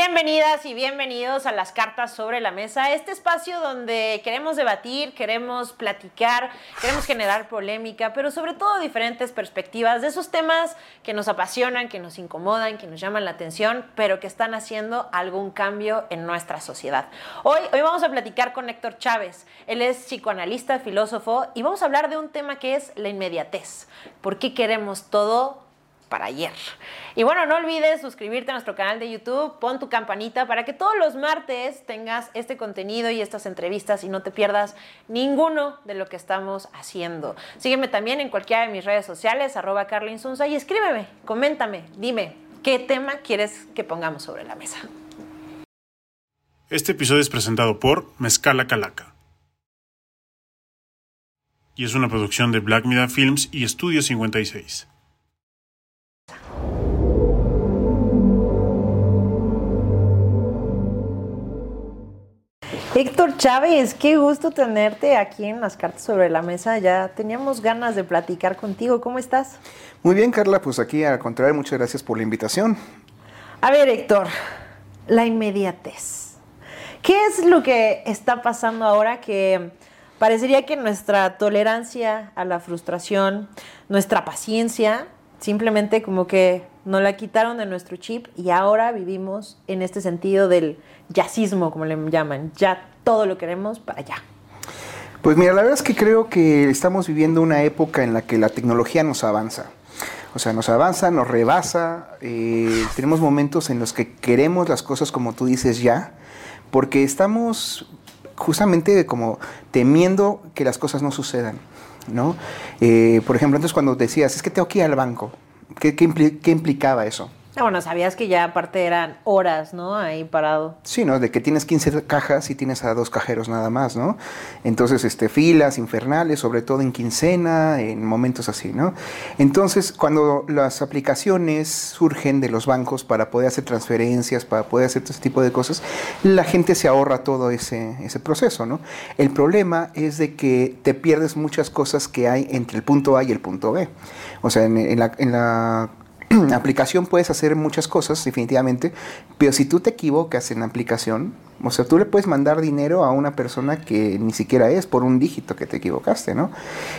Bienvenidas y bienvenidos a las cartas sobre la mesa, este espacio donde queremos debatir, queremos platicar, queremos generar polémica, pero sobre todo diferentes perspectivas de esos temas que nos apasionan, que nos incomodan, que nos llaman la atención, pero que están haciendo algún cambio en nuestra sociedad. Hoy, hoy vamos a platicar con Héctor Chávez, él es psicoanalista, filósofo, y vamos a hablar de un tema que es la inmediatez. ¿Por qué queremos todo para ayer. Y bueno, no olvides suscribirte a nuestro canal de YouTube, pon tu campanita para que todos los martes tengas este contenido y estas entrevistas y no te pierdas ninguno de lo que estamos haciendo. Sígueme también en cualquiera de mis redes sociales, arroba Carlinsunza, y escríbeme, coméntame, dime qué tema quieres que pongamos sobre la mesa. Este episodio es presentado por Mezcala Calaca. Y es una producción de Black Media Films y Estudio 56. Héctor Chávez, qué gusto tenerte aquí en las cartas sobre la mesa. Ya teníamos ganas de platicar contigo. ¿Cómo estás? Muy bien, Carla. Pues aquí, al contrario, muchas gracias por la invitación. A ver, Héctor, la inmediatez. ¿Qué es lo que está pasando ahora que parecería que nuestra tolerancia a la frustración, nuestra paciencia, simplemente como que nos la quitaron de nuestro chip y ahora vivimos en este sentido del yacismo, como le llaman. Ya todo lo queremos para allá. Pues mira, la verdad es que creo que estamos viviendo una época en la que la tecnología nos avanza. O sea, nos avanza, nos rebasa. Eh, tenemos momentos en los que queremos las cosas como tú dices ya, porque estamos justamente como temiendo que las cosas no sucedan. ¿No? Eh, por ejemplo, antes cuando decías, es que tengo que ir al banco, ¿qué, qué implicaba eso? Bueno, sabías que ya aparte eran horas, ¿no? Ahí parado. Sí, ¿no? De que tienes 15 cajas y tienes a dos cajeros nada más, ¿no? Entonces, este, filas infernales, sobre todo en quincena, en momentos así, ¿no? Entonces, cuando las aplicaciones surgen de los bancos para poder hacer transferencias, para poder hacer todo ese tipo de cosas, la gente se ahorra todo ese, proceso, ¿no? El problema es de que te pierdes muchas cosas que hay entre el punto A y el punto B. O sea, en la aplicación puedes hacer muchas cosas, definitivamente, pero si tú te equivocas en la aplicación, o sea, tú le puedes mandar dinero a una persona que ni siquiera es por un dígito que te equivocaste, ¿no?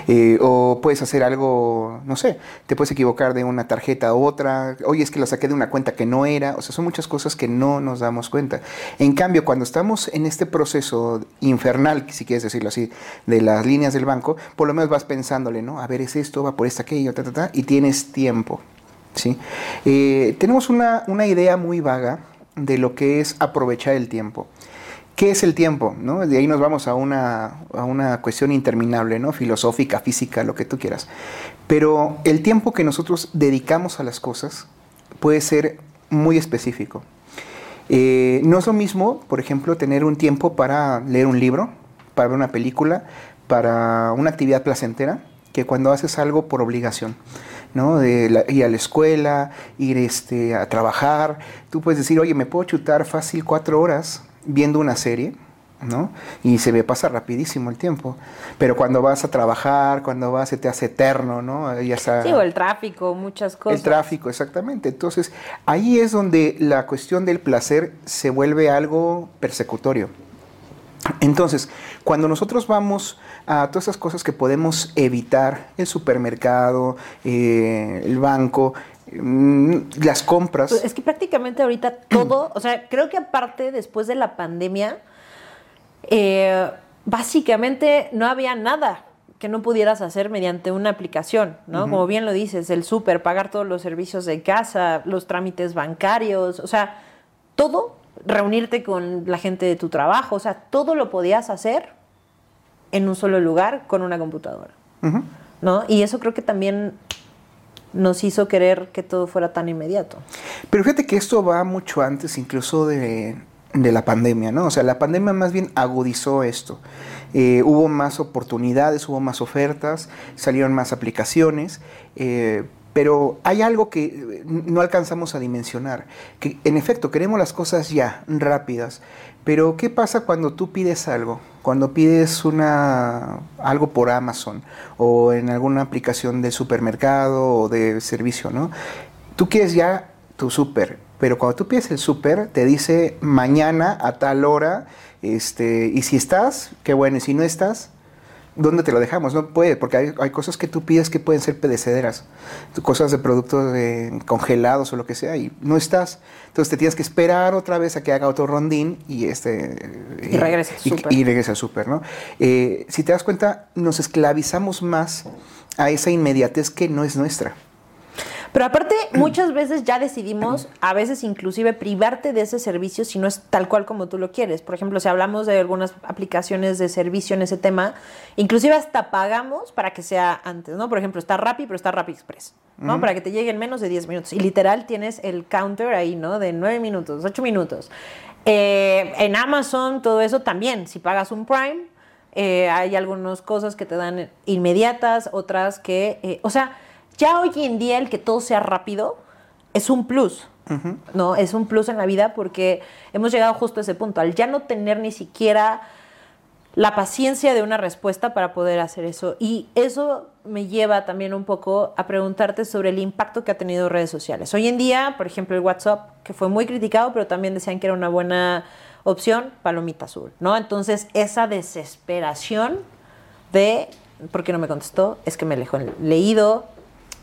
Eh, o puedes hacer algo, no sé, te puedes equivocar de una tarjeta a otra, oye, es que la saqué de una cuenta que no era, o sea, son muchas cosas que no nos damos cuenta. En cambio, cuando estamos en este proceso infernal, si quieres decirlo así, de las líneas del banco, por lo menos vas pensándole, ¿no? A ver, es esto, va por esta, aquello, ta, ta, ta, y tienes tiempo. Eh, tenemos una, idea muy vaga de lo que es aprovechar el tiempo. ¿Qué es el tiempo? ¿no? De ahí nos vamos a una, a una cuestión interminable, ¿no? filosófica, física, lo que tú quieras. Pero el tiempo que nosotros dedicamos a las cosas puede ser muy específico. Eh, no es lo mismo, por ejemplo, tener un tiempo para leer un libro, para ver una película, para una actividad placentera, que cuando haces algo por obligación. ¿No? De ir a la escuela, ir este, a trabajar. Tú puedes decir, oye, me puedo chutar fácil cuatro horas viendo una serie, ¿no? Y se me pasa rapidísimo el tiempo. Pero cuando vas a trabajar, cuando vas, se te hace eterno, ¿no? Ya está, sí, o el tráfico, muchas cosas. El tráfico, exactamente. Entonces, ahí es donde la cuestión del placer se vuelve algo persecutorio. Entonces, cuando nosotros vamos a todas esas cosas que podemos evitar, el supermercado, eh, el banco, mm, las compras. Pues es que prácticamente ahorita todo, o sea, creo que aparte después de la pandemia, eh, básicamente no había nada que no pudieras hacer mediante una aplicación, ¿no? Como bien lo dices, el súper, pagar todos los servicios de casa, los trámites bancarios, o sea, todo, reunirte con la gente de tu trabajo, o sea, todo lo podías hacer en un solo lugar con una computadora. ¿No? Y eso creo que también nos hizo querer que todo fuera tan inmediato. Pero fíjate que esto va mucho antes incluso de, la pandemia, ¿no? O sea, la pandemia más bien agudizó esto. Eh, hubo más oportunidades, hubo más ofertas, salieron más aplicaciones, eh, pero hay algo que no alcanzamos a dimensionar, que en efecto queremos las cosas ya, rápidas, pero ¿qué pasa cuando tú pides algo? Cuando pides una, algo por Amazon o en alguna aplicación de supermercado o de servicio, ¿no? Tú quieres ya tu súper pero cuando tú pides el súper, te dice mañana a tal hora, este, y si estás, qué bueno, y si no estás, ¿dónde te lo dejamos? No puede, porque hay, hay cosas que tú pides que pueden ser pedecederas, cosas de productos de congelados o lo que sea, y no estás. Entonces te tienes que esperar otra vez a que haga otro rondín y este y regresa al y, súper. y regresa súper, ¿no? Eh, si te das cuenta, nos esclavizamos más a esa inmediatez que no es nuestra. Pero aparte, muchas veces ya decidimos, a veces inclusive privarte de ese servicio si no es tal cual como tú lo quieres. Por ejemplo, si hablamos de algunas aplicaciones de servicio en ese tema, inclusive hasta pagamos para que sea antes, ¿no? Por ejemplo, está Rappi, pero está Rappi Express, ¿no? Para que te llegue en menos de 10 minutos. Y literal tienes el counter ahí, ¿no? De 9 minutos, 8 minutos. Eh, en Amazon, todo eso también, si pagas un Prime, eh, hay algunas cosas que te dan inmediatas, otras que, eh, o sea, ya hoy en día el que todo sea rápido es un plus, ¿no? Es un plus en la vida porque hemos llegado justo a ese punto, al ya no tener ni siquiera la paciencia de una respuesta para poder hacer eso. Y eso me lleva también un poco a preguntarte sobre el impacto que ha tenido redes sociales. Hoy en día, por ejemplo, el WhatsApp, que fue muy criticado, pero también decían que era una buena opción, palomita azul, ¿no? Entonces, esa desesperación de, ¿por qué no me contestó? Es que me dejó leído.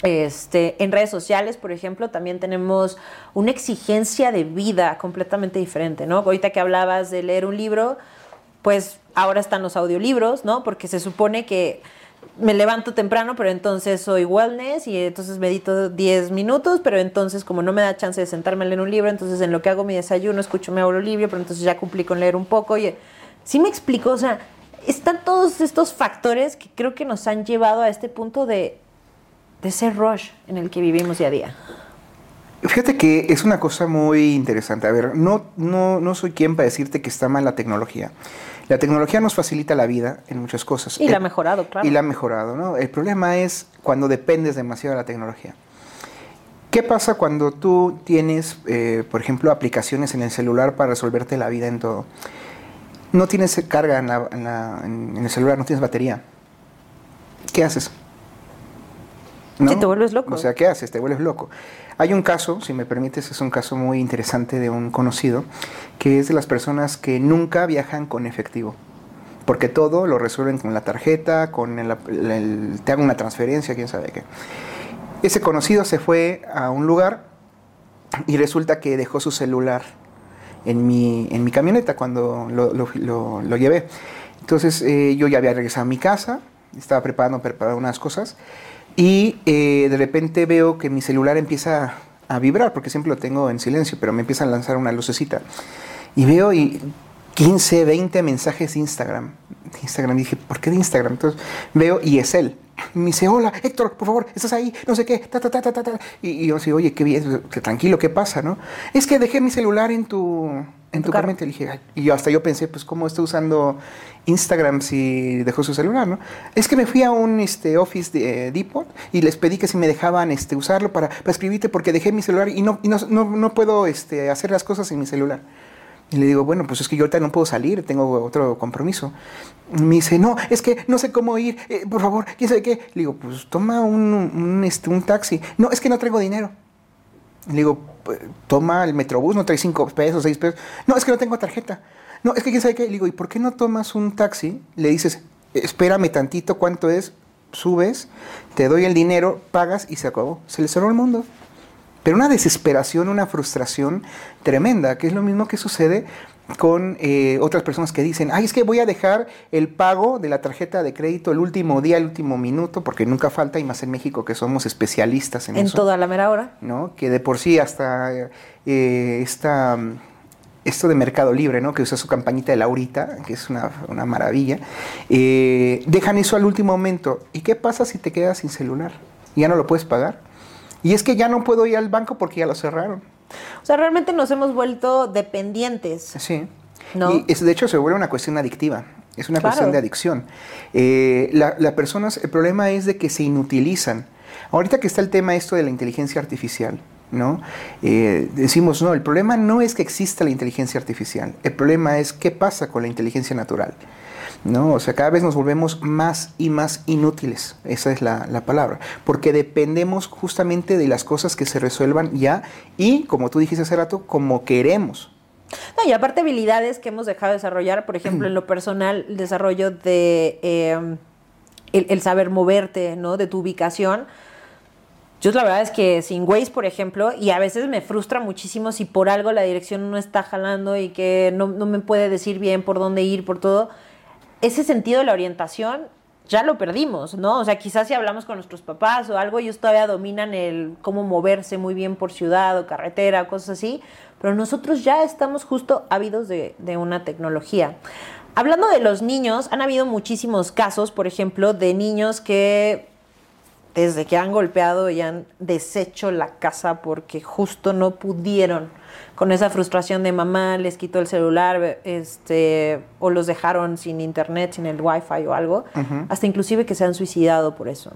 Este, en redes sociales, por ejemplo, también tenemos una exigencia de vida completamente diferente, ¿no? Ahorita que hablabas de leer un libro, pues ahora están los audiolibros, ¿no? Porque se supone que me levanto temprano, pero entonces soy wellness y entonces medito 10 minutos, pero entonces como no me da chance de sentarme a leer un libro, entonces en lo que hago mi desayuno escucho mi audiolibro, pero entonces ya cumplí con leer un poco. Y sí me explico, o sea, están todos estos factores que creo que nos han llevado a este punto de, de ese rush en el que vivimos día a día. Fíjate que es una cosa muy interesante. A ver, no, no, no soy quien para decirte que está mal la tecnología. La tecnología nos facilita la vida en muchas cosas. Y la ha El- mejorado, claro. Y la ha mejorado, ¿no? El problema es cuando dependes demasiado de la tecnología. ¿Qué pasa cuando tú tienes, eh, por ejemplo, aplicaciones en el celular para resolverte la vida en todo? No tienes carga en, la- en la- en el celular, no tienes batería. ¿Qué haces? Sí, te vuelves loco. O sea, ¿qué haces? Te vuelves loco. Hay un caso, si me permites, es un caso muy interesante de un conocido, que es de las personas que nunca viajan con efectivo. Porque todo lo resuelven con la tarjeta, con el, el- te hago una transferencia, quién sabe qué. Ese conocido se fue a un lugar y resulta que dejó su celular en mi, en mi camioneta cuando lo, lo- lo- lo llevé. Entonces eh, yo ya había regresado a mi casa, estaba preparando, preparando unas cosas y eh, de repente veo que mi celular empieza a vibrar, porque siempre lo tengo en silencio, pero me empieza a lanzar una lucecita. Y veo y 15, 20 mensajes de Instagram. De Instagram, dije, ¿por qué de Instagram? Entonces veo y es él. Y me dice, hola, Héctor, por favor, estás ahí, no sé qué, ta, ta, ta, ta, ta, ta. Y, y yo así, oye, qué bien, tranquilo, ¿qué pasa, no? Es que dejé mi celular en tu, en tu tu carro. Le dije, y yo hasta yo pensé, pues, ¿cómo está usando Instagram si dejó su celular, no? Es que me fui a un este, Office de, eh, Depot y les pedí que si me dejaban este, usarlo para, para escribirte porque dejé mi celular y no, y no, no, no puedo este, hacer las cosas en mi celular. Y le digo, bueno, pues es que yo ahorita no puedo salir, tengo otro compromiso. Me dice, no, es que no sé cómo ir, eh, por favor, quién sabe qué. Le digo, pues toma un, un, este, taxi. No, es que no traigo dinero. Le digo, "Pues, toma el metrobús, no trae cinco pesos, seis pesos. No, es que no tengo tarjeta. No, es que quién sabe qué. Le digo, ¿y por qué no tomas un taxi? Le dices, espérame tantito, ¿cuánto es? Subes, te doy el dinero, pagas y se acabó. Se le cerró el mundo. Pero una desesperación, una frustración tremenda, que es lo mismo que sucede con eh, otras personas que dicen, ay, es que voy a dejar el pago de la tarjeta de crédito el último día, el último minuto, porque nunca falta, y más en México que somos especialistas en, en eso. toda la mera hora. ¿no? Que de por sí hasta eh, esta, esto de Mercado Libre, ¿no? Que usa su campañita de Laurita, que es una, una maravilla, eh, dejan eso al último momento. ¿Y qué pasa si te quedas sin celular? ¿Ya no lo puedes pagar? Y es que ya no puedo ir al banco porque ya lo cerraron. O sea, realmente nos hemos vuelto dependientes. Sí. ¿No? Y es, de hecho se vuelve una cuestión adictiva. Es una Claro. cuestión de adicción. Eh, la- las personas, el problema es de que se inutilizan. Ahorita que está el tema esto de la inteligencia artificial, ¿no? Eh, decimos, no, el problema no es que exista la inteligencia artificial. El problema es qué pasa con la inteligencia natural. ¿No? O sea, cada vez nos volvemos más y más inútiles, esa es la, la, palabra, porque dependemos justamente de las cosas que se resuelvan ya y, como tú dijiste hace rato, como queremos. No, y aparte habilidades que hemos dejado de desarrollar, por ejemplo, en lo personal, el desarrollo de eh, el, el, saber moverte, ¿no? De tu ubicación. Yo la verdad es que sin Waze, por ejemplo, y a veces me frustra muchísimo si por algo la dirección no está jalando y que no, no me puede decir bien por dónde ir, por todo. Ese sentido de la orientación ya lo perdimos, ¿no? O sea, quizás si hablamos con nuestros papás o algo, ellos todavía dominan el cómo moverse muy bien por ciudad o carretera, cosas así, pero nosotros ya estamos justo ávidos de, de una tecnología. Hablando de los niños, han habido muchísimos casos, por ejemplo, de niños que desde que han golpeado y han deshecho la casa porque justo no pudieron con esa frustración de mamá les quitó el celular este o los dejaron sin internet, sin el wifi o algo, uh -huh. hasta inclusive que se han suicidado por eso.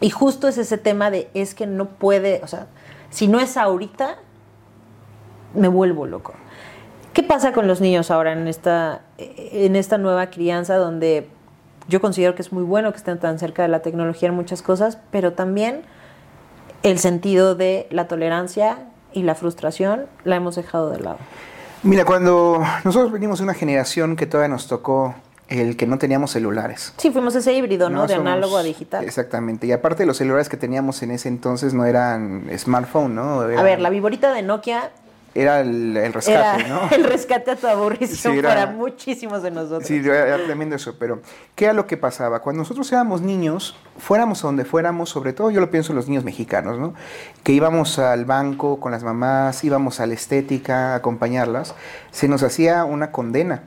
Y justo es ese tema de es que no puede, o sea, si no es ahorita me vuelvo loco. ¿Qué pasa con los niños ahora en esta en esta nueva crianza donde yo considero que es muy bueno que estén tan cerca de la tecnología en muchas cosas, pero también el sentido de la tolerancia y la frustración la hemos dejado de lado. Mira, cuando nosotros venimos de una generación que todavía nos tocó el que no teníamos celulares. Sí, fuimos ese híbrido, ¿no? no de somos, análogo a digital. Exactamente. Y aparte los celulares que teníamos en ese entonces no eran smartphone, ¿no? Eran, a ver, la viborita de Nokia era el, el rescate, era ¿no? El rescate a tu aburrición sí, era, para muchísimos de nosotros. Sí, era tremendo eso. Pero, ¿qué era lo que pasaba? Cuando nosotros éramos niños, fuéramos a donde fuéramos, sobre todo yo lo pienso en los niños mexicanos, ¿no? Que íbamos al banco con las mamás, íbamos a la estética a acompañarlas, se nos hacía una condena.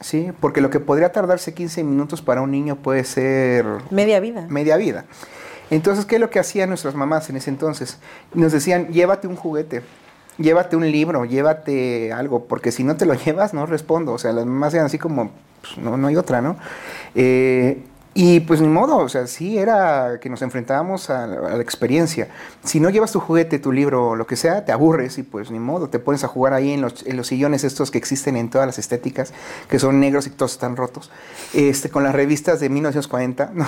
Sí, porque lo que podría tardarse 15 minutos para un niño puede ser... Media vida. Media vida. Entonces, ¿qué es lo que hacían nuestras mamás en ese entonces? Nos decían, llévate un juguete llévate un libro, llévate algo, porque si no te lo llevas, no respondo. O sea, las mamás eran así como, pues, no, no hay otra, ¿no? Eh, y pues ni modo, o sea, sí era que nos enfrentábamos a, a, la experiencia. Si no llevas tu juguete, tu libro, lo que sea, te aburres y pues ni modo, te pones a jugar ahí en los, en los sillones estos que existen en todas las estéticas, que son negros y todos están rotos, este, con las revistas de 1940, ¿no?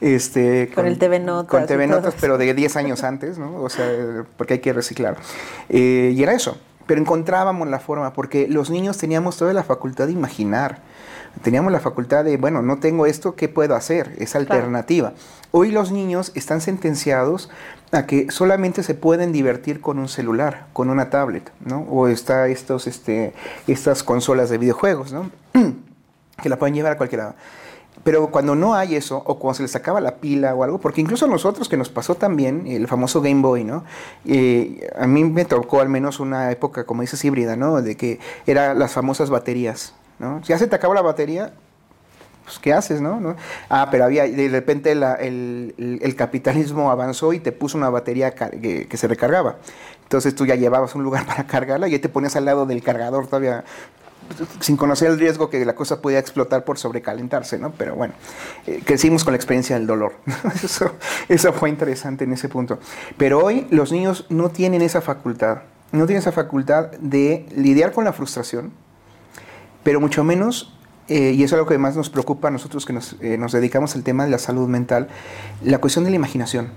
Este, con, con el TV Notas. Con TV Notas, pero de 10 años antes, ¿no? O sea, porque hay que reciclar. Eh, y era eso, pero encontrábamos la forma, porque los niños teníamos toda la facultad de imaginar teníamos la facultad de, bueno, no tengo esto, ¿qué puedo hacer? Es alternativa. Claro. Hoy los niños están sentenciados a que solamente se pueden divertir con un celular, con una tablet, ¿no? O está estos, este, estas consolas de videojuegos, ¿no? que la pueden llevar a cualquier lado. Pero cuando no hay eso, o cuando se les acaba la pila o algo, porque incluso a nosotros que nos pasó también, el famoso Game Boy, ¿no? Eh, a mí me tocó al menos una época, como dices, híbrida, ¿no? De que eran las famosas baterías, ¿no? Ya se te acabó la batería, pues ¿qué haces, no? ¿no? Ah, pero había, de repente el, capitalismo avanzó y te puso una batería que, que, se recargaba. Entonces tú ya llevabas un lugar para cargarla y ahí te ponías al lado del cargador todavía sin conocer el riesgo que la cosa podía explotar por sobrecalentarse, ¿no? Pero bueno, eh, crecimos con la experiencia del dolor. Eso, eso fue interesante en ese punto. Pero hoy los niños no tienen esa facultad, no tienen esa facultad de lidiar con la frustración, pero mucho menos, eh, y eso es lo que más nos preocupa a nosotros que nos, eh, nos, dedicamos al tema de la salud mental, la cuestión de la imaginación.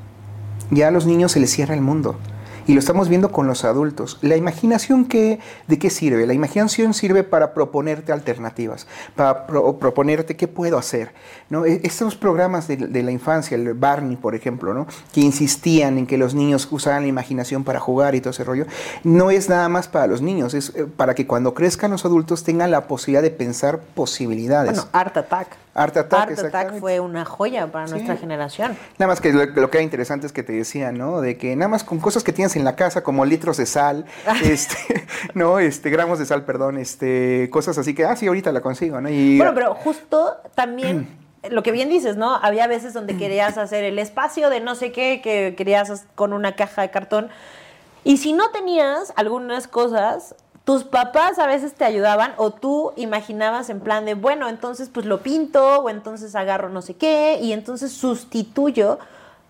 Ya a los niños se les cierra el mundo. Y lo estamos viendo con los adultos. La imaginación, ¿qué, ¿de qué sirve? La imaginación sirve para proponerte alternativas, para pro, proponerte qué puedo hacer. ¿no? Estos programas de, de, la infancia, el Barney, por ejemplo, ¿no? que insistían en que los niños usaran la imaginación para jugar y todo ese rollo, no es nada más para los niños, es eh, para que cuando crezcan los adultos tengan la posibilidad de pensar posibilidades. Bueno, Art Attack. Art Attack, Art Attack fue una joya para sí. nuestra generación. Nada más que lo, lo, que era interesante es que te decían, ¿no? De que nada más con cosas que tienes en la casa, como litros de sal, este, no, este, gramos de sal, perdón, este, cosas así que, ah, sí, ahorita la consigo, ¿no? Y, bueno, pero justo también lo que bien dices, ¿no? Había veces donde querías hacer el espacio de no sé qué, que querías con una caja de cartón. Y si no tenías algunas cosas, tus papás a veces te ayudaban o tú imaginabas en plan de, bueno, entonces pues lo pinto o entonces agarro no sé qué y entonces sustituyo,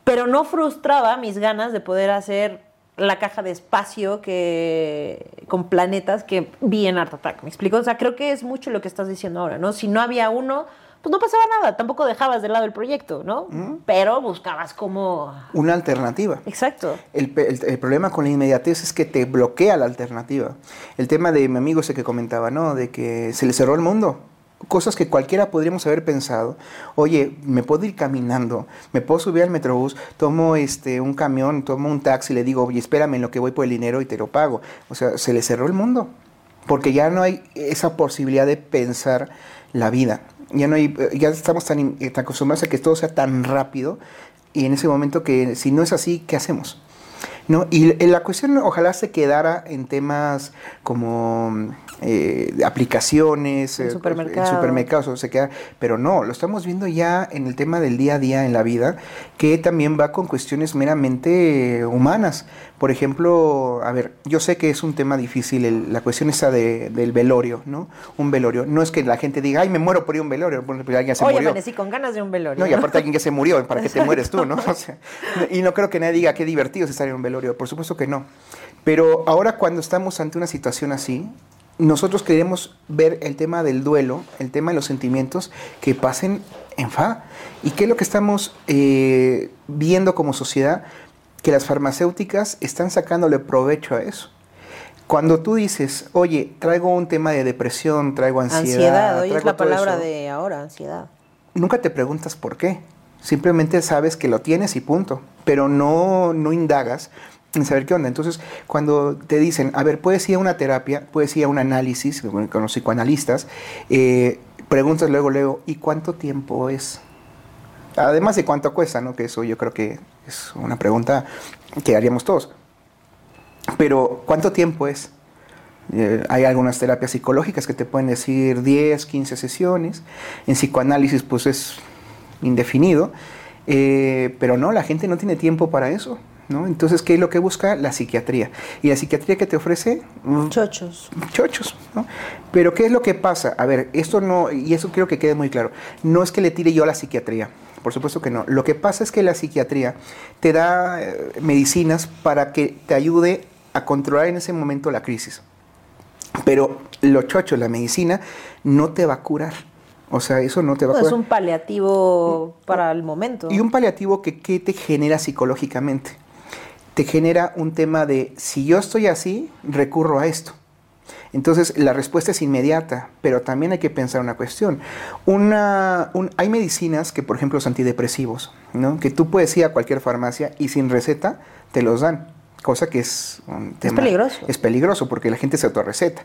pero no frustraba mis ganas de poder hacer la caja de espacio que con planetas que vi en Art Attack. ¿Me explico? O sea, creo que es mucho lo que estás diciendo ahora, ¿no? Si no había uno, pues no pasaba nada, tampoco dejabas de lado el proyecto, ¿no? Pero buscabas como... Una alternativa. Exacto. El, el- el problema con la inmediatez es que te bloquea la alternativa. El tema de mi amigo ese que comentaba, ¿no? De que se le cerró el mundo. Cosas que cualquiera podríamos haber pensado. Oye, me puedo ir caminando, me puedo subir al metrobús, tomo este, un camión, tomo un taxi, le digo, oye, espérame en lo que voy por el dinero y te lo pago. O sea, se le cerró el mundo. Porque ya no hay esa posibilidad de pensar la vida. Ya no hay, ya estamos tan, in- tan acostumbrados a que todo sea tan rápido y en ese momento que si no es así, ¿qué hacemos? ¿No? Y l- la cuestión ojalá se quedara en temas como eh, aplicaciones, En eh, supermercado. en supermercados, o se queda, pero no, lo estamos viendo ya en el tema del día a día en la vida, que también va con cuestiones meramente humanas. Por ejemplo, a ver, yo sé que es un tema difícil, el- la cuestión esa de- del velorio, ¿no? Un velorio. No es que la gente diga, ay, me muero por ir a un velorio, porque alguien se Oye, murió. amanecí con ganas de un velorio. No, y aparte alguien ya se murió, ¿para qué te mueres tú, no? O sea, y no creo que nadie diga qué divertido es estar en un velorio, por supuesto que no. Pero ahora cuando estamos ante una situación así, nosotros queremos ver el tema del duelo, el tema de los sentimientos que pasen en fa. ¿Y qué es lo que estamos eh, viendo como sociedad? Que las farmacéuticas están sacándole provecho a eso. Cuando tú dices, oye, traigo un tema de depresión, traigo ansiedad, Ansiedad, hoy es traigo la todo palabra eso", de ahora, ansiedad. nunca te preguntas por qué. Simplemente sabes que lo tienes y punto. Pero no, no indagas en saber qué onda. Entonces, cuando te dicen, a ver, puedes ir a una terapia, puedes ir a un análisis con los psicoanalistas, eh, preguntas luego, luego, ¿y cuánto tiempo es? Además de cuánto cuesta, ¿no? Que eso yo creo que es una pregunta que haríamos todos. Pero, ¿cuánto tiempo es? Eh, hay algunas terapias psicológicas que te pueden decir 10, 15 sesiones. En psicoanálisis, pues es indefinido. Eh, pero no, la gente no tiene tiempo para eso. ¿No? Entonces, ¿qué es lo que busca? La psiquiatría. ¿Y la psiquiatría que te ofrece? Mm, Chochos. chochos, ¿no? Pero ¿qué es lo que pasa? A ver, esto no, y eso quiero que quede muy claro, no es que le tire yo a la psiquiatría, por supuesto que no. Lo que pasa es que la psiquiatría te da eh, medicinas para que te ayude a controlar en ese momento la crisis. Pero los chochos, la medicina, no te va a curar. O sea, eso no te va a curar. es un paliativo para el momento. Y un paliativo que ¿qué te genera psicológicamente. Te genera un tema de, si yo estoy así, recurro a esto. Entonces, la respuesta es inmediata, pero también hay que pensar una cuestión. Una, un- hay medicinas que, por ejemplo, los antidepresivos, ¿no? que tú puedes ir a cualquier farmacia y sin receta te los dan, cosa que es un tema... peligroso. Es peligroso porque la gente se autorreceta.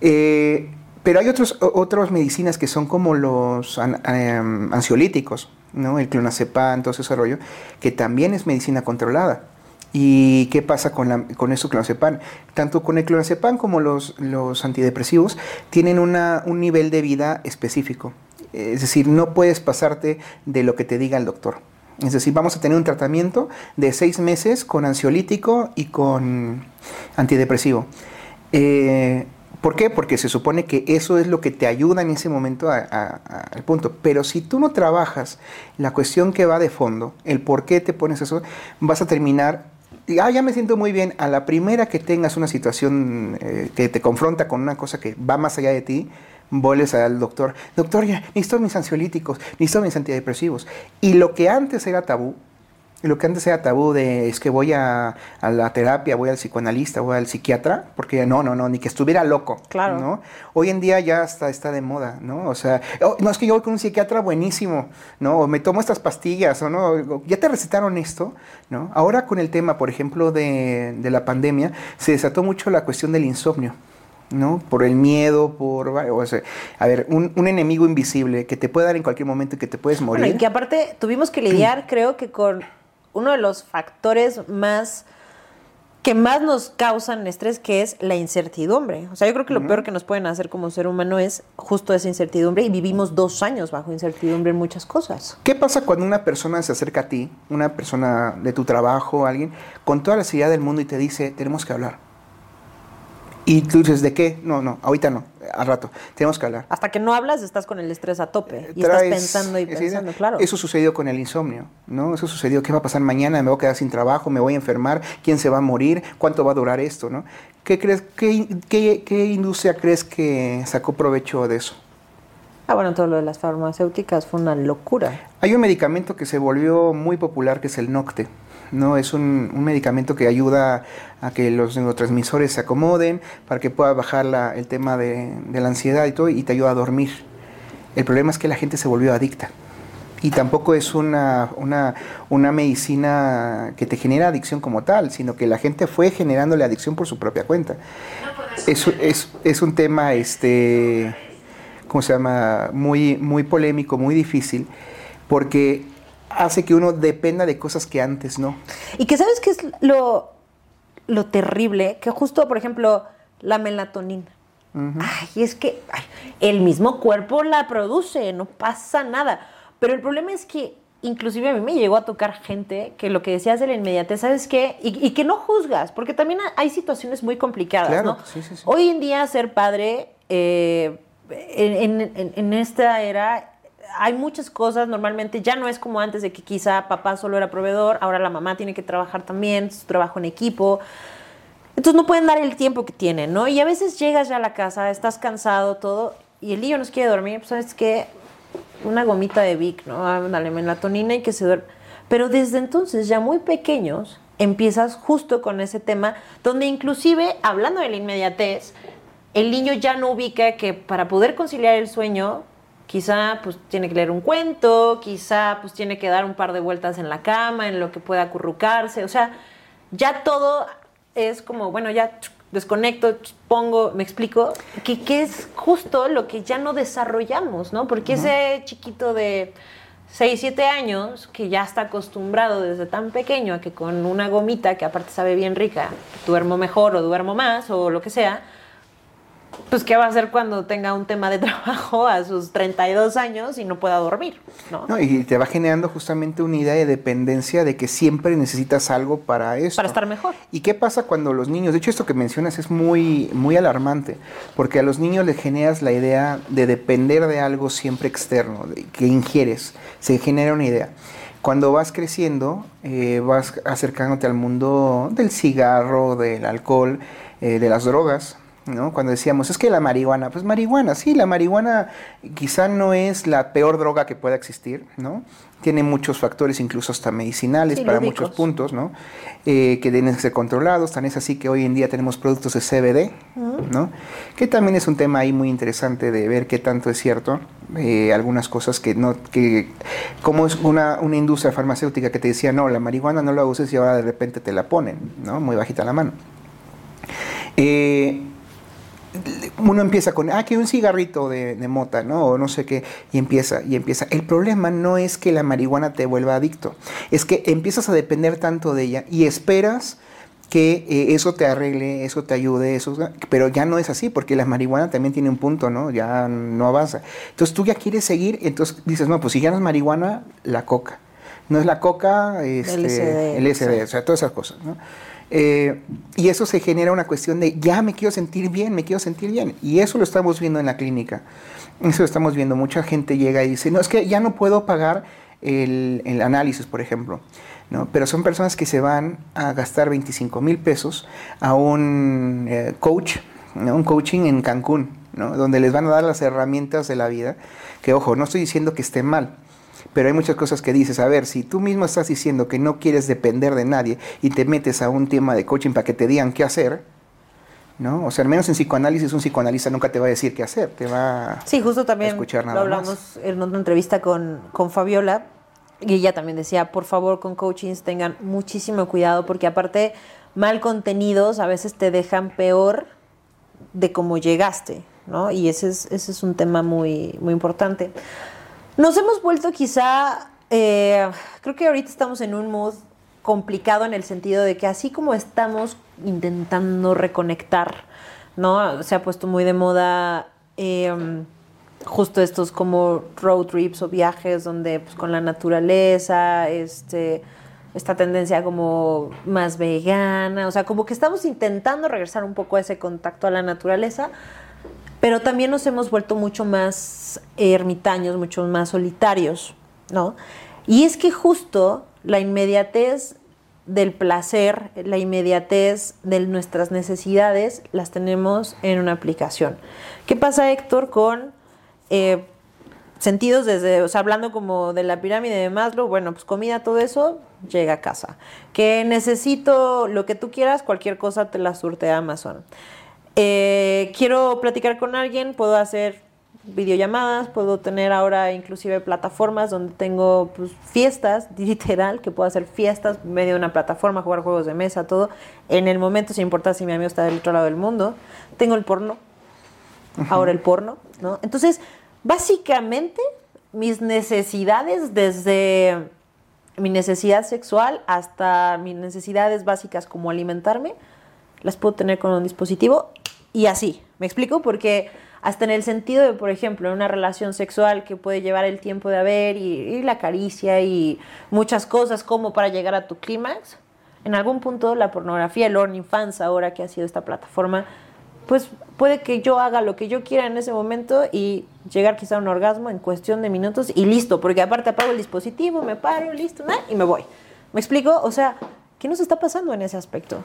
Eh, pero hay otros, otras medicinas que son como los an- em, ansiolíticos, ¿no? el clonazepam, todo ese rollo, que también es medicina controlada. ¿Y qué pasa con, la, con eso clonazepam? Tanto con el clonazepam como los, los antidepresivos tienen una, un nivel de vida específico. Es decir, no puedes pasarte de lo que te diga el doctor. Es decir, vamos a tener un tratamiento de seis meses con ansiolítico y con antidepresivo. Eh, ¿Por qué? Porque se supone que eso es lo que te ayuda en ese momento al punto. Pero si tú no trabajas la cuestión que va de fondo, el por qué te pones eso, vas a terminar, ah, ya me siento muy bien, a la primera que tengas una situación eh, que te confronta con una cosa que va más allá de ti, vuelves al doctor, doctor, ya, necesito mis ansiolíticos, necesito mis antidepresivos. Y lo que antes era tabú, lo que antes era tabú de es que voy a, a la terapia, voy al psicoanalista, voy al psiquiatra, porque no, no, no, ni que estuviera loco. Claro. ¿no? Hoy en día ya está, está de moda, ¿no? O sea, oh, no es que yo voy con un psiquiatra buenísimo, ¿no? O me tomo estas pastillas, o no, ya te recetaron esto, ¿no? Ahora con el tema, por ejemplo, de, de la pandemia, se desató mucho la cuestión del insomnio. ¿no? Por el miedo, por... O sea, a ver, un, un enemigo invisible que te puede dar en cualquier momento y que te puedes morir. Bueno, y que aparte tuvimos que lidiar, creo que con uno de los factores más que más nos causan estrés, que es la incertidumbre. O sea, yo creo que lo peor que nos pueden hacer como ser humano es justo esa incertidumbre y vivimos dos años bajo incertidumbre en muchas cosas. ¿Qué pasa cuando una persona se acerca a ti, una persona de tu trabajo, alguien, con toda la seriedad del mundo y te dice, tenemos que hablar? Y tú dices, ¿de qué? No, no, ahorita no, al rato, tenemos que hablar. Hasta que no hablas, estás con el estrés a tope y estás pensando y pensando, claro. Eso sucedió con el insomnio, ¿no? Eso sucedió, ¿qué va a pasar mañana? ¿Me voy a quedar sin trabajo? ¿Me voy a enfermar? ¿Quién se va a morir? ¿Cuánto va a durar esto, no? ¿Qué, crees, qué, qué, qué industria crees que sacó provecho de eso? Ah, bueno, todo lo de las farmacéuticas fue una locura. Hay un medicamento que se volvió muy popular que es el Nocte. ¿No? Es un, medicamento que ayuda a que los neurotransmisores se acomoden, para que pueda bajar la, el tema de, de, la ansiedad y todo, y te ayuda a dormir. El problema es que la gente se volvió adicta. Y tampoco es una, una, una medicina que te genera adicción como tal, sino que la gente fue generándole adicción por su propia cuenta. Es, es, es un tema, este, ¿cómo se llama? Muy, muy polémico, muy difícil, porque hace que uno dependa de cosas que antes no. Y que sabes qué es lo, lo terrible, que justo, por ejemplo, la melatonina. Ay, es que el mismo cuerpo la produce, no pasa nada. Pero el problema es que inclusive a mí me llegó a tocar gente que lo que decías de la inmediatez, ¿sabes qué? Y, que no juzgas, porque también hay situaciones muy complicadas, ¿no? Hoy en día ser padre, eh, en, esta era, hay muchas cosas, normalmente ya no es como antes de que quizá papá solo era proveedor, ahora la mamá tiene que trabajar también, su trabajo en equipo. Entonces no pueden dar el tiempo que tienen, ¿no? Y a veces llegas ya a la casa, estás cansado, todo, y el niño nos quiere dormir, pues sabes qué, una gomita de Vic, ¿no? Ah, dale melatonina y que se duerme. Pero desde entonces, ya muy pequeños, empiezas justo con ese tema, donde inclusive, hablando de la inmediatez, el niño ya no ubica que para poder conciliar el sueño, quizá pues tiene que leer un cuento, quizá pues tiene que dar un par de vueltas en la cama, en lo que pueda acurrucarse, o sea, ya todo es como, bueno, ya desconecto, pongo, me explico, que, que, es justo lo que ya no desarrollamos, ¿no? Porque ese chiquito de 6, 7 años, que ya está acostumbrado desde tan pequeño a que con una gomita, que aparte sabe bien rica, duermo mejor o duermo más o lo que sea, pues qué va a hacer cuando tenga un tema de trabajo a sus 32 años y no pueda dormir, ¿no? no y te va generando justamente una idea de dependencia de que siempre necesitas algo para eso. Para estar mejor. ¿Y qué pasa cuando los niños, de hecho esto que mencionas es muy, muy alarmante, porque a los niños les generas la idea de depender de algo siempre externo, de, que ingieres, se genera una idea. Cuando vas creciendo, eh, vas acercándote al mundo del cigarro, del alcohol, eh, de las drogas, ¿no? Cuando decíamos, es que la marihuana, pues marihuana, sí, la marihuana quizá no es la peor droga que pueda existir, ¿no? Tiene muchos factores, incluso hasta medicinales para muchos puntos, ¿no? Eh, que deben ser controlados. Tan es así que hoy en día tenemos productos de CBD, ¿no? Que también es un tema ahí muy interesante de ver qué tanto es cierto. Eh, algunas cosas que no, que como es una, una industria farmacéutica que te decía, no, la marihuana no la uses y ahora de repente te la ponen, ¿no? Muy bajita la mano. Eh, uno empieza con, ah, que un cigarrito de, mota, ¿no? O no sé qué, y empieza, y empieza. El problema no es que la marihuana te vuelva adicto, es que empiezas a depender tanto de ella y esperas que eh, eso te arregle, eso te ayude, eso, pero ya no es así, porque la marihuana también tiene un punto, ¿no? Ya no avanza. Entonces tú ya quieres seguir, entonces dices, no, pues si ya no es marihuana, la coca. No es la coca, este, el SD, o sea, todas esas cosas, ¿no? Eh, y eso se genera una cuestión de ya me quiero sentir bien, me quiero sentir bien. Y eso lo estamos viendo en la clínica. Eso lo estamos viendo. Mucha gente llega y dice, no, es que ya no puedo pagar el, el análisis, por ejemplo. ¿no? Pero son personas que se van a gastar 25 mil pesos a un eh, coach, un coaching en Cancún, ¿no? donde les van a dar las herramientas de la vida. Que ojo, no estoy diciendo que esté mal, pero hay muchas cosas que dices, a ver, si tú mismo estás diciendo que no quieres depender de nadie y te metes a un tema de coaching para que te digan qué hacer, ¿no? O sea, al menos en psicoanálisis un psicoanalista nunca te va a decir qué hacer, te va sí, justo también a escuchar nada lo hablamos en una entrevista con, con Fabiola y ella también decía, por favor, con coachings tengan muchísimo cuidado porque aparte mal contenidos a veces te dejan peor de cómo llegaste, ¿no? Y ese es, ese es un tema muy, muy importante. Nos hemos vuelto quizá, eh, creo que ahorita estamos en un mood complicado en el sentido de que así como estamos intentando reconectar, ¿no? Se ha puesto muy de moda em, justo estos como road trips o viajes donde pues con la naturaleza, este esta tendencia como más vegana, o sea, como que estamos intentando regresar un poco a ese contacto a la naturaleza, pero también nos hemos vuelto mucho más ermitaños, mucho más solitarios, ¿no? Y es que justo la inmediatez del placer, la inmediatez de nuestras necesidades, las tenemos en una aplicación. ¿Qué pasa, Héctor, con, eh, sentidos, desde, o sea, hablando como de la pirámide de Maslow, bueno, pues comida, todo eso, llega a casa. Que necesito lo que tú quieras, cualquier cosa te la surte Amazon. Eh, quiero platicar con alguien, puedo hacer videollamadas, puedo tener ahora inclusive plataformas donde tengo pues, fiestas, literal, que puedo hacer fiestas en medio de una plataforma, jugar juegos de mesa, todo, en el momento, sin importar si mi amigo está del otro lado del mundo. Tengo el porno, ahora el porno, ¿no? Entonces, básicamente, mis necesidades desde mi necesidad sexual hasta mis necesidades básicas como alimentarme, las puedo tener con un dispositivo y así. ¿Me explico? Porque hasta en el sentido de, por ejemplo, una relación sexual que puede llevar el tiempo de haber y, la caricia y muchas cosas como para llegar a tu clímax, en algún punto la pornografía, el OnlyFans ahora que ha sido esta plataforma, pues puede que yo haga lo que yo quiera en ese momento y llegar quizá a un orgasmo en cuestión de minutos y listo, porque aparte apago el dispositivo, me paro, listo, y me voy. ¿Me explico? O sea, ¿qué nos está pasando en ese aspecto?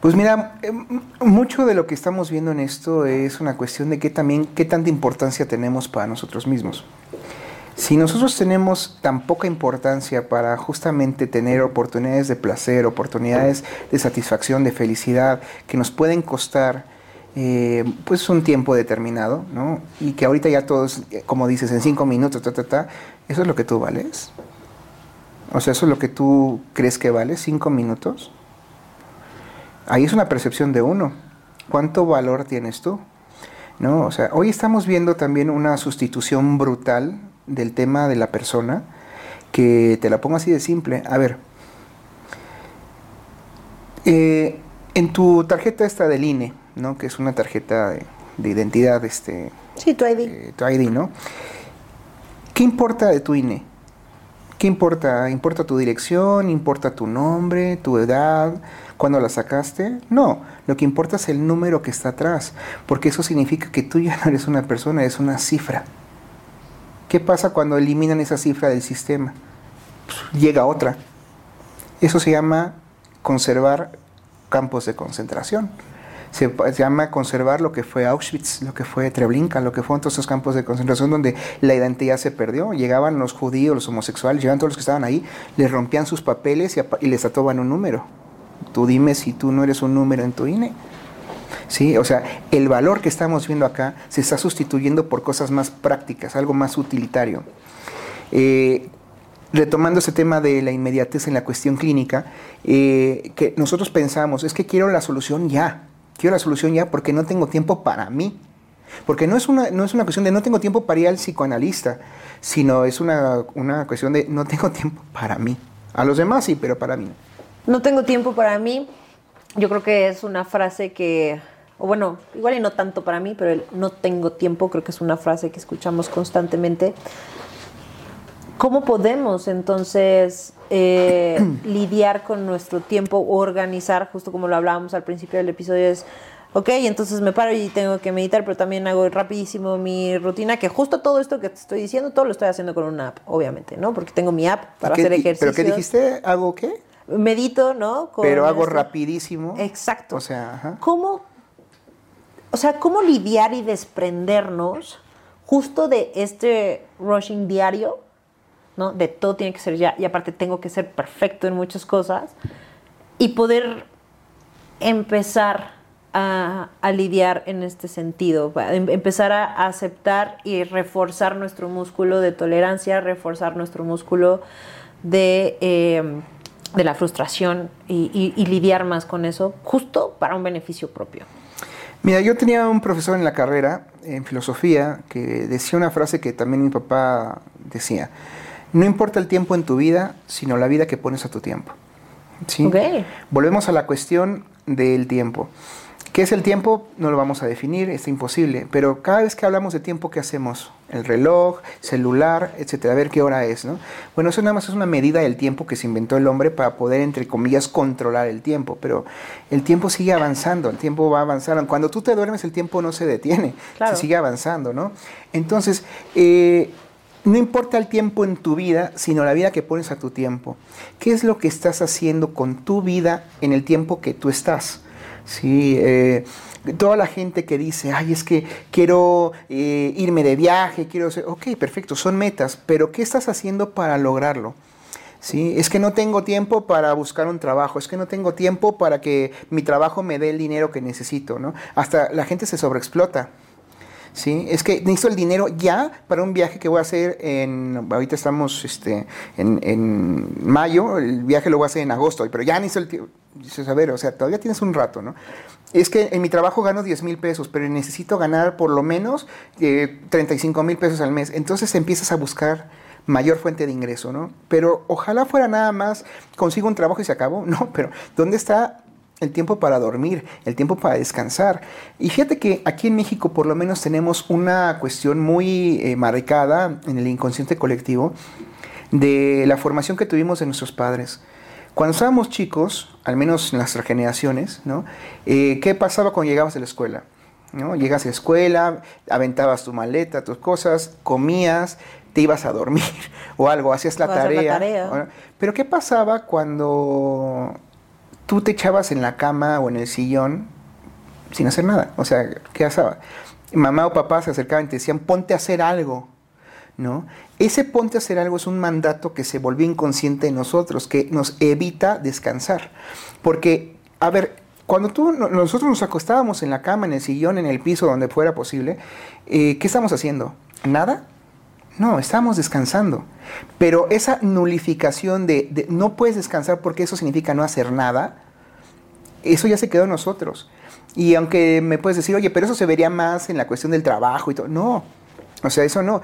Pues mira, eh, mucho de lo que estamos viendo en esto es una cuestión de qué también qué tanta importancia tenemos para nosotros mismos. Si nosotros tenemos tan poca importancia para justamente tener oportunidades de placer, oportunidades de satisfacción, de felicidad, que nos pueden costar eh, pues un tiempo determinado, ¿no? Y que ahorita ya todos, eh, como dices, en cinco minutos, ta, ta, ta, ¿eso es lo que tú vales? O sea, ¿eso es lo que tú crees que vale? ¿Cinco minutos? Ahí es una percepción de uno. ¿Cuánto valor tienes tú? ¿No? O sea, hoy estamos viendo también una sustitución brutal del tema de la persona, que te la pongo así de simple. A ver, eh, en tu tarjeta esta del INE, ¿no? Que es una tarjeta de, identidad, este... Sí, tu ID. Eh, tu ID, ¿no? ¿Qué importa de tu INE? ¿Qué importa? ¿Importa tu dirección? ¿Importa tu nombre? ¿Tu edad? ¿Cuándo la sacaste? No, lo que importa es el número que está atrás, porque eso significa que tú ya no eres una persona, es una cifra. ¿Qué pasa cuando eliminan esa cifra del sistema? Pues, llega otra. Eso se llama conservar campos de concentración. Se, llama conservar lo que fue Auschwitz, lo que fue Treblinka, lo que fueron todos esos campos de concentración donde la identidad se perdió. Llegaban los judíos, los homosexuales, llegaban todos los que estaban ahí, les rompían sus papeles y, les ataban un número. Tú dime si tú no eres un número en tu INE. ¿Sí? O sea, el valor que estamos viendo acá se está sustituyendo por cosas más prácticas, algo más utilitario. Eh, retomando ese tema de la inmediatez en la cuestión clínica, eh, que nosotros pensamos, es que quiero la solución ya, quiero la solución ya porque no tengo tiempo para mí. Porque no es una, no es una cuestión de no tengo tiempo para ir al psicoanalista, sino es una, una cuestión de no tengo tiempo para mí. A los demás sí, pero para mí no. No tengo tiempo para mí. Yo creo que es una frase que, o bueno, igual y no tanto para mí, pero el no tengo tiempo creo que es una frase que escuchamos constantemente. ¿Cómo podemos entonces eh, lidiar con nuestro tiempo organizar, justo como lo hablábamos al principio del episodio, es, ok, entonces me paro y tengo que meditar, pero también hago rapidísimo mi rutina, que justo todo esto que te estoy diciendo, todo lo estoy haciendo con una app, obviamente, ¿no? Porque tengo mi app para hacer ejercicio. ¿Pero qué dijiste? ¿Hago qué? medito, ¿no? Pero hago rapidísimo. Exacto. O sea, ¿Cómo, o sea, cómo lidiar y desprendernos justo de este rushing diario, ¿no? De todo tiene que ser ya, y aparte tengo que ser perfecto en muchas cosas, y poder empezar a, lidiar en este sentido, em, empezar a aceptar y reforzar nuestro músculo de tolerancia, reforzar nuestro músculo de... De la frustración y, lidiar más con eso, justo para un beneficio propio. Mira, yo tenía un profesor en la carrera, en filosofía, que decía una frase que también mi papá decía, no importa el tiempo en tu vida, sino la vida que pones a tu tiempo. ¿Sí? Volvemos a la cuestión del tiempo. ¿Qué es el tiempo? No lo vamos a definir, es imposible, pero cada vez que hablamos de tiempo, ¿qué hacemos? El reloj, celular, etcétera, a ver qué hora es, ¿no? Bueno, eso nada más es una medida del tiempo que se inventó el hombre para poder, entre comillas, controlar el tiempo, pero el tiempo sigue avanzando, el tiempo va avanzando. Cuando tú te duermes, el tiempo no se detiene, se sigue avanzando, ¿no? Entonces, eh, no importa el tiempo en tu vida, sino la vida que pones a tu tiempo. ¿Qué es lo que estás haciendo con tu vida en el tiempo que tú estás? Sí, eh, toda la gente que dice, ay, es que quiero eh, irme de viaje, quiero ser, ok, perfecto, son metas, pero ¿qué estás haciendo para lograrlo? ¿Sí? Es que no tengo tiempo para buscar un trabajo, es que no tengo tiempo para que mi trabajo me dé el dinero que necesito, ¿no? Hasta la gente se sobreexplota. ¿Sí? Es que necesito el dinero ya para un viaje que voy a hacer en, ahorita estamos este, en, en mayo, el viaje lo voy a hacer en agosto, pero ya necesito el tiempo. Dices, a ver, o sea, todavía tienes un rato, ¿no? Es que en mi trabajo gano 10 mil pesos, pero necesito ganar por lo menos eh, 35 mil pesos al mes. Entonces empiezas a buscar mayor fuente de ingreso, ¿no? Pero ojalá fuera nada más, consigo un trabajo y se acabó, no, pero ¿dónde está el tiempo para dormir, el tiempo para descansar. Y fíjate que aquí en México por lo menos tenemos una cuestión muy eh, marcada en el inconsciente colectivo de la formación que tuvimos de nuestros padres. Cuando estábamos chicos, al menos en nuestras generaciones, ¿no? Eh, ¿qué pasaba cuando llegabas a la escuela? ¿no? Llegas a la escuela, aventabas tu maleta, tus cosas, comías, te ibas a dormir o algo, hacías la tarea. la tarea. Pero ¿qué pasaba cuando tú te echabas en la cama o en el sillón sin hacer nada. O sea, ¿qué pasaba? Mamá o papá se acercaban y te decían, ponte a hacer algo. ¿No? Ese ponte a hacer algo es un mandato que se volvió inconsciente en nosotros, que nos evita descansar. Porque, a ver, cuando tú, nosotros nos acostábamos en la cama, en el sillón, en el piso, donde fuera posible, eh, ¿qué estamos haciendo? ¿Nada? No, estamos descansando. Pero esa nulificación de, no puedes descansar porque eso significa no hacer nada, eso ya se quedó en nosotros. Y aunque me puedes decir, oye, pero eso se vería más en la cuestión del trabajo y todo. No, o sea, eso no.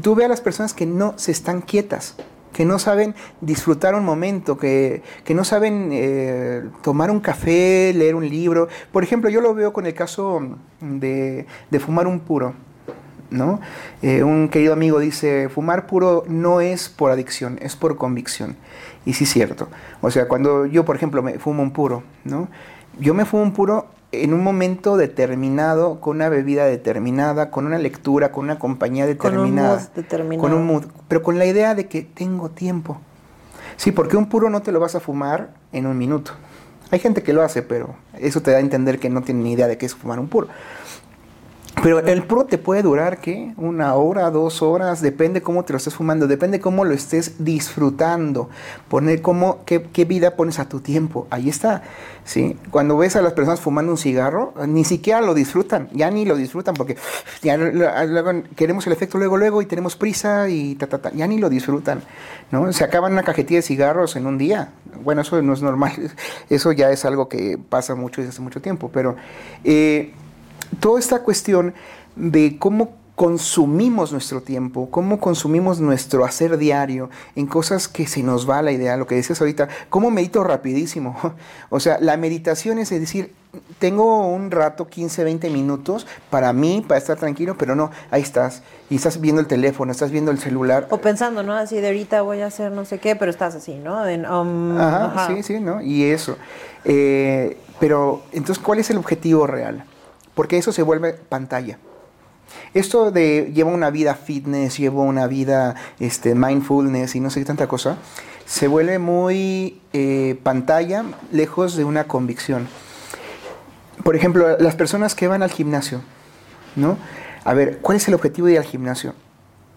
Tú ve a las personas que no se están quietas, que no saben disfrutar un momento, que, no saben eh, tomar un café, leer un libro. Por ejemplo, yo lo veo con el caso de fumar un puro. ¿No? Eh, un querido amigo dice, fumar puro no es por adicción, es por convicción. Y sí es cierto. O sea, cuando yo, por ejemplo, me fumo un puro, ¿no? Yo me fumo un puro en un momento determinado, con una bebida determinada, con una lectura, con una compañía determinada. Con un mood determinado. Con un mood, pero con la idea de que tengo tiempo. Sí, porque un puro no te lo vas a fumar en un minuto. Hay gente que lo hace, pero eso te da a entender que no tiene ni idea de qué es fumar un puro. Pero el pro te puede durar, ¿qué? Una hora, dos horas, depende cómo te lo estés fumando, depende cómo lo estés disfrutando, poner cómo, qué, vida pones a tu tiempo, ahí está, ¿sí? Cuando ves a las personas fumando un cigarro, ni siquiera lo disfrutan, ya ni lo disfrutan porque ya queremos el efecto luego, luego y tenemos prisa y ta, ta, ta, ya ni lo disfrutan, ¿no? Se acaban una cajetilla de cigarros en un día, bueno, eso no es normal, eso ya es algo que pasa mucho desde hace mucho tiempo, pero... Eh, toda esta cuestión de cómo consumimos nuestro tiempo, cómo consumimos nuestro hacer diario en cosas que se nos va la idea, lo que decías ahorita, cómo medito rapidísimo. O sea, la meditación es decir, tengo un rato, 15, 20 minutos para mí, para estar tranquilo, pero no, ahí estás, y estás viendo el teléfono, estás viendo el celular. O pensando, ¿no? Así de ahorita voy a hacer no sé qué, pero estás así, ¿no? Um, ajá, sí, sí, ¿no? Y eso. Eh, pero, entonces, ¿cuál es el objetivo real? Porque eso se vuelve pantalla. Esto de lleva una vida fitness, lleva una vida este, mindfulness y no sé qué tanta cosa, se vuelve muy eh, pantalla, lejos de una convicción. Por ejemplo, las personas que van al gimnasio, ¿no? A ver, ¿cuál es el objetivo de ir al gimnasio?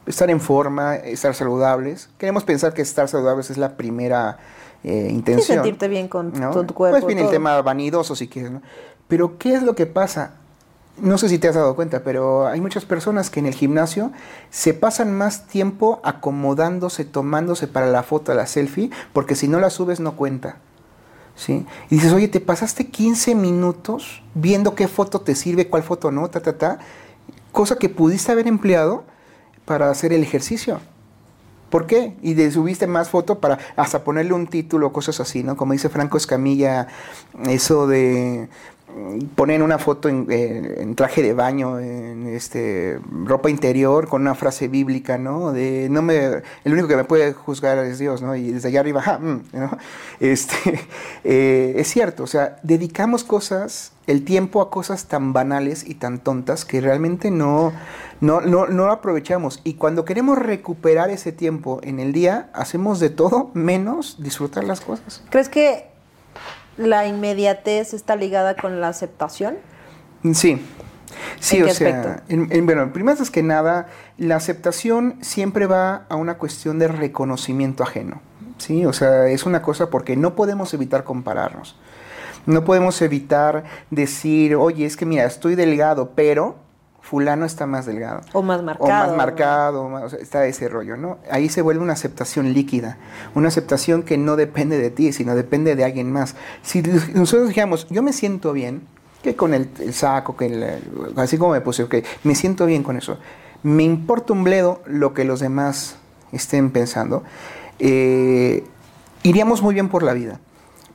Estar en forma, estar saludables. Queremos pensar que estar saludables es la primera eh, intención. Sí, sentirte bien con, tu cuerpo. Pues viene el tema vanidoso si quieres, ¿no? Pero ¿qué es lo que pasa? No sé si te has dado cuenta, pero hay muchas personas que en el gimnasio se pasan más tiempo acomodándose, tomándose para la foto, la selfie, porque si no la subes no cuenta. ¿Sí? Y dices, oye, te pasaste 15 minutos viendo qué foto te sirve, cuál foto no, ta, ta, ta, cosa que pudiste haber empleado para hacer el ejercicio. ¿Por qué? Y de subiste más foto para hasta ponerle un título, cosas así, ¿no? Como dice Franco Escamilla, eso de ponen una foto eh, en, traje de baño, en este ropa interior, con una frase bíblica, ¿no? De no me, el único que me puede juzgar es Dios, ¿no? Y desde allá arriba, ja, mm". Este, eh, es cierto, o sea, dedicamos cosas, el tiempo a cosas tan banales y tan tontas que realmente no, no, no, no aprovechamos. Y cuando queremos recuperar ese tiempo en el día, hacemos de todo menos disfrutar las cosas. ¿Crees que la inmediatez está ligada con la aceptación? Sí. Sí, o sea, bueno, primero es que nada, la aceptación siempre va a una cuestión de reconocimiento ajeno. Sí, o sea, es una cosa porque no podemos evitar compararnos. No podemos evitar decir, oye, es que mira, estoy delgado, pero fulano está más delgado. O más marcado. O más marcado, o sea, está ese rollo, ¿no? Ahí se vuelve una aceptación líquida, una aceptación que no depende de ti, sino depende de alguien más. Si nosotros dijéramos, yo me siento bien, que con el, saco, que el, así como me puse, ok, me siento bien con eso. Me importa un bledo lo que los demás estén pensando. Eh, iríamos muy bien por la vida.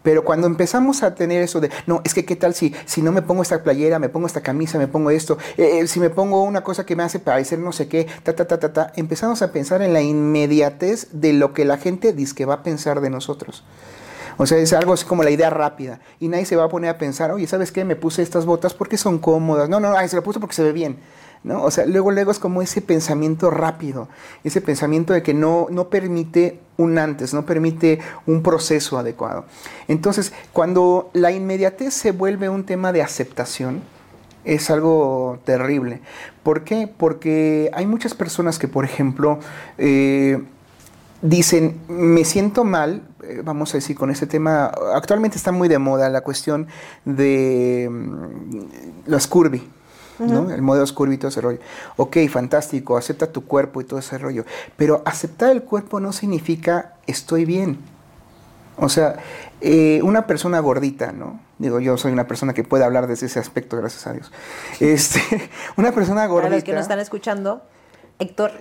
Pero cuando empezamos a tener eso de, no, es que qué tal si, si no me pongo esta playera, me pongo esta camisa, me pongo esto, eh, eh, si me pongo una cosa que me hace parecer no sé qué, ta, ta, ta, ta, ta, empezamos a pensar en la inmediatez de lo que la gente dice que va a pensar de nosotros. O sea, es algo así como la idea rápida. Y nadie se va a poner a pensar, oye, ¿sabes qué? Me puse estas botas porque son cómodas. No, no, ay, se la puse porque se ve bien. ¿no? O sea, luego, luego es como ese pensamiento rápido, ese pensamiento de que no, no permite un antes, no permite un proceso adecuado. Entonces, cuando la inmediatez se vuelve un tema de aceptación, es algo terrible. ¿Por qué? Porque hay muchas personas que, por ejemplo, eh, dicen, me siento mal, eh, vamos a decir, con este tema, actualmente está muy de moda la cuestión de mm, las curvy. El modelo curvy y todo ese rollo. Ok, fantástico, acepta tu cuerpo y todo ese rollo. Pero aceptar el cuerpo no significa estoy bien. O sea, eh, una persona gordita, ¿no? Digo, yo soy una persona que puede hablar desde ese aspecto, gracias a Dios. Este, una persona gordita. Para los que nos están escuchando, Héctor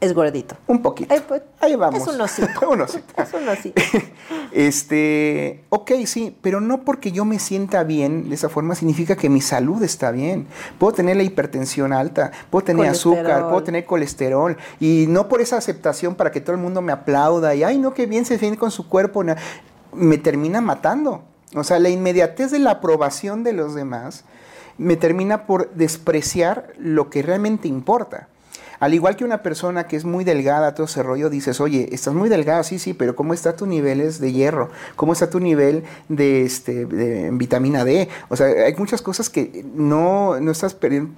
es gordito. Un poquito. Pues, Ahí vamos. Es un osito. un osito. es un osito. este, ok, sí, pero no porque yo me sienta bien de esa forma significa que mi salud está bien. Puedo tener la hipertensión alta, puedo tener azúcar, puedo tener colesterol. Y no por esa aceptación para que todo el mundo me aplauda y, ay, no, qué bien se defiende con su cuerpo, me termina matando. O sea, la inmediatez de la aprobación de los demás me termina por despreciar lo que realmente importa. Al igual que una persona que es muy delgada, todo ese rollo, dices, oye, estás muy delgada, sí, sí, pero ¿cómo está tu niveles de hierro? ¿Cómo está tu nivel de, este, vitamina D? O sea, hay muchas cosas que no, no, estás,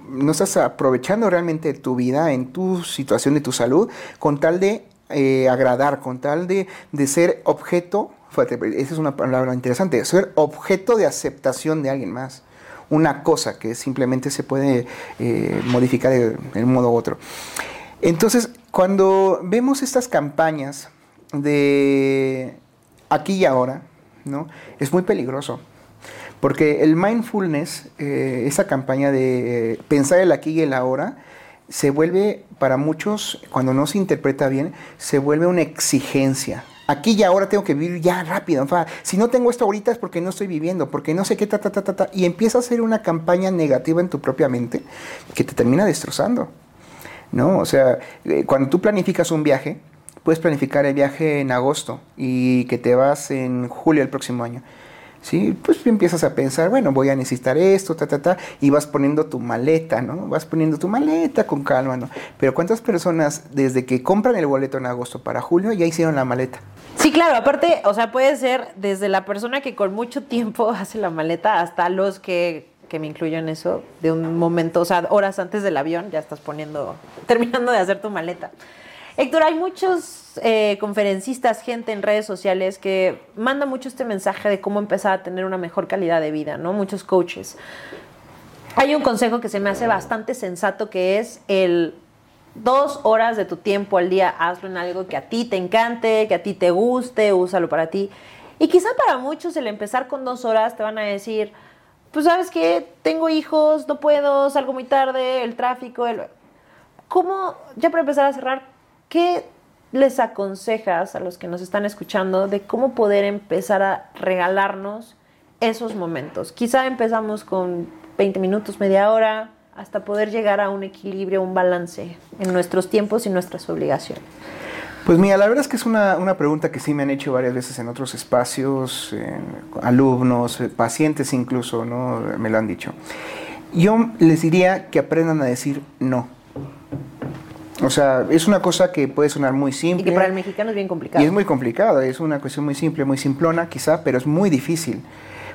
no estás aprovechando realmente tu vida en tu situación de tu salud con tal de eh, agradar, con tal de, de ser objeto, esa es una palabra interesante, ser objeto de aceptación de alguien más una cosa que simplemente se puede eh, modificar de, un modo u otro. Entonces, cuando vemos estas campañas de aquí y ahora, ¿no? es muy peligroso. Porque el mindfulness, eh, esa campaña de pensar el aquí y el ahora, se vuelve para muchos, cuando no se interpreta bien, se vuelve una exigencia aquí y ahora tengo que vivir ya rápido. si no tengo esto ahorita es porque no estoy viviendo, porque no sé qué, ta, ta, ta, ta, ta. Y empieza a hacer una campaña negativa en tu propia mente que te termina destrozando. ¿No? O sea, eh, cuando tú planificas un viaje, puedes planificar el viaje en agosto y que te vas en julio del próximo año. ¿Sí? Pues empiezas a pensar, bueno, voy a necesitar esto, ta, ta, ta, y vas poniendo tu maleta, ¿no? Vas poniendo tu maleta con calma, ¿no? Pero ¿cuántas personas desde que compran el boleto en agosto para julio ya hicieron la maleta? Sí, claro, aparte, o sea, puede ser desde la persona que con mucho tiempo hace la maleta hasta los que que me incluyo en eso, de un momento, o sea, horas antes del avión, ya estás poniendo, terminando de hacer tu maleta. Héctor, hay muchos eh, conferencistas, gente en redes sociales que manda mucho este mensaje de cómo empezar a tener una mejor calidad de vida, ¿no? Muchos coaches. Hay un consejo que se me hace bastante sensato que es el dos horas de tu tiempo al día, hazlo en algo que a ti te encante, que a ti te guste, úsalo para ti. Y quizá para muchos el empezar con dos horas te van a decir, pues sabes qué, tengo hijos, no puedo, salgo muy tarde, el tráfico, el... ¿Cómo, ya para empezar a cerrar, ¿Qué les aconsejas a los que nos están escuchando de cómo poder empezar a regalarnos esos momentos? Quizá empezamos con 20 minutos, media hora, hasta poder llegar a un equilibrio, un balance en nuestros tiempos y nuestras obligaciones. Pues mira, la verdad es que es una, pregunta que sí me han hecho varias veces en otros espacios, alumnos, eh, pacientes incluso, ¿no? Me lo han dicho. Yo les diría que aprendan a decir no. O sea, es una cosa que puede sonar muy simple. Y que para el mexicano es bien complicado. Y es muy complicado, es una cuestión muy simple, muy simplona quizá, pero es muy difícil.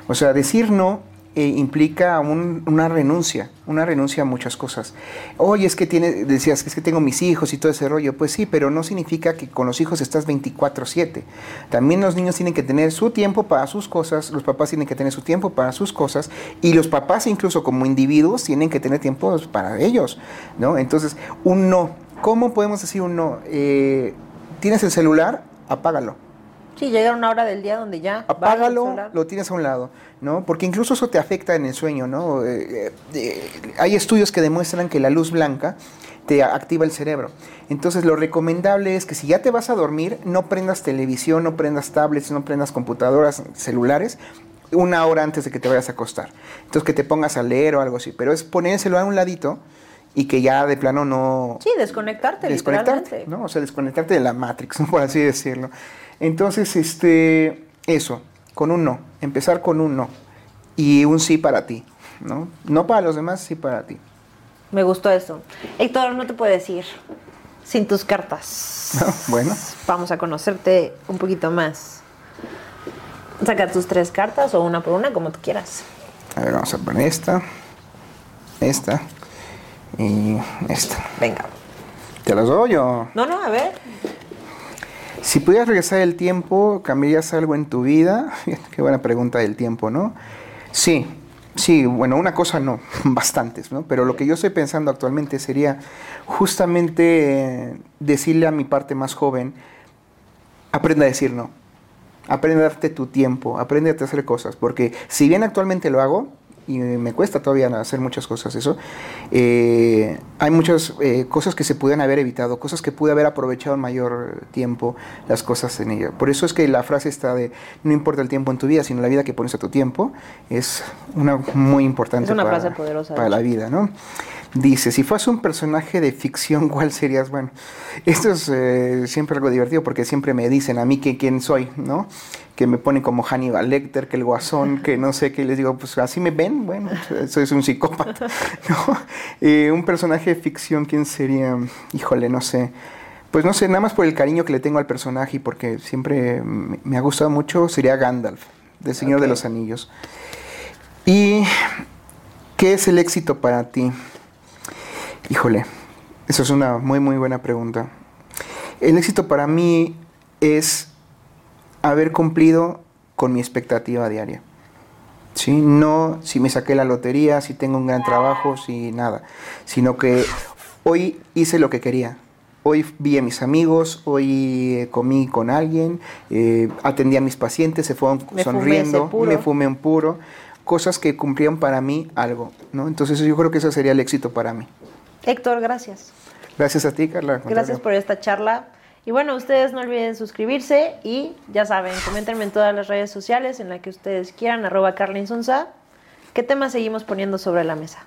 O sea, decir no eh, implica un- una renuncia, una renuncia a muchas cosas. Oye, es que tiene, decías, es que tengo mis hijos y todo ese rollo. Pues sí, pero no significa que con los hijos estás 24/7. También los niños tienen que tener su tiempo para sus cosas, los papás tienen que tener su tiempo para sus cosas y los papás incluso como individuos tienen que tener tiempo para ellos, ¿no? Entonces, un no. ¿Cómo podemos decir un no? Eh, ¿Tienes el celular? Apágalo. Sí, llega una hora del día donde ya. Apágalo, lo tienes a un lado, ¿no? Porque incluso eso te afecta en el sueño, ¿no? Eh, eh, hay estudios que demuestran que la luz blanca te activa el cerebro. Entonces lo recomendable es que si ya te vas a dormir, no prendas televisión, no prendas tablets, no prendas computadoras, celulares, una hora antes de que te vayas a acostar. Entonces que te pongas a leer o algo así. Pero es celular a un ladito y que ya de plano no, Sí, desconectarte, desconectarte. ¿no? O sea, desconectarte de la Matrix, ¿no? por así decirlo. Entonces, este, eso, con un no, empezar con un no y un sí para ti, ¿no? No para los demás, sí para ti. Me gustó eso. Héctor, no te puedes ir sin tus cartas. Bueno. Vamos a conocerte un poquito más. Saca tus tres cartas o una por una, como tú quieras. A ver, vamos a poner esta, esta y esta. Venga. ¿Te las doy o...? No, no, a ver. Si pudieras regresar el tiempo, ¿cambiarías algo en tu vida? Qué buena pregunta del tiempo, ¿no? Sí, sí, bueno, una cosa no, bastantes, ¿no? Pero lo que yo estoy pensando actualmente sería justamente decirle a mi parte más joven, aprende a decir no, aprende a darte tu tiempo, aprende a hacer cosas, porque si bien actualmente lo hago, y me cuesta todavía hacer muchas cosas eso, eh, hay muchas eh, cosas que se pudieran haber evitado, cosas que pude haber aprovechado en mayor tiempo, las cosas en ella. Por eso es que la frase está de no importa el tiempo en tu vida, sino la vida que pones a tu tiempo, es una muy importante Es una para, frase poderosa, para la vida, ¿no? Dice, si fueras un personaje de ficción, ¿cuál serías? Bueno, esto es eh, siempre algo divertido porque siempre me dicen a mí que quién soy, ¿no? Que me ponen como Hannibal Lecter, que el guasón, que no sé qué, les digo, pues así me ven, bueno, soy un psicópata, ¿no? Eh, un personaje de ficción, ¿quién sería? Híjole, no sé. Pues no sé, nada más por el cariño que le tengo al personaje y porque siempre me ha gustado mucho, sería Gandalf, del Señor de los Anillos. ¿Y qué es el éxito para ti? Híjole, eso es una muy, muy buena pregunta. El éxito para mí es haber cumplido con mi expectativa diaria. ¿Sí? No si me saqué la lotería, si tengo un gran trabajo, si nada. Sino que hoy hice lo que quería. Hoy vi a mis amigos, hoy eh, comí con alguien, eh, atendí a mis pacientes, se fueron Me sonriendo, ese me fumé un puro. Cosas que cumplían para mí algo. ¿no? Entonces yo creo que eso sería el éxito para mí. Héctor, gracias. Gracias a ti, Carla. Gracias por esta charla. Y bueno, ustedes no olviden suscribirse y ya saben, coméntenme en todas las redes sociales en las que ustedes quieran, arroba Carla Insunza. ¿Qué temas seguimos poniendo sobre la mesa?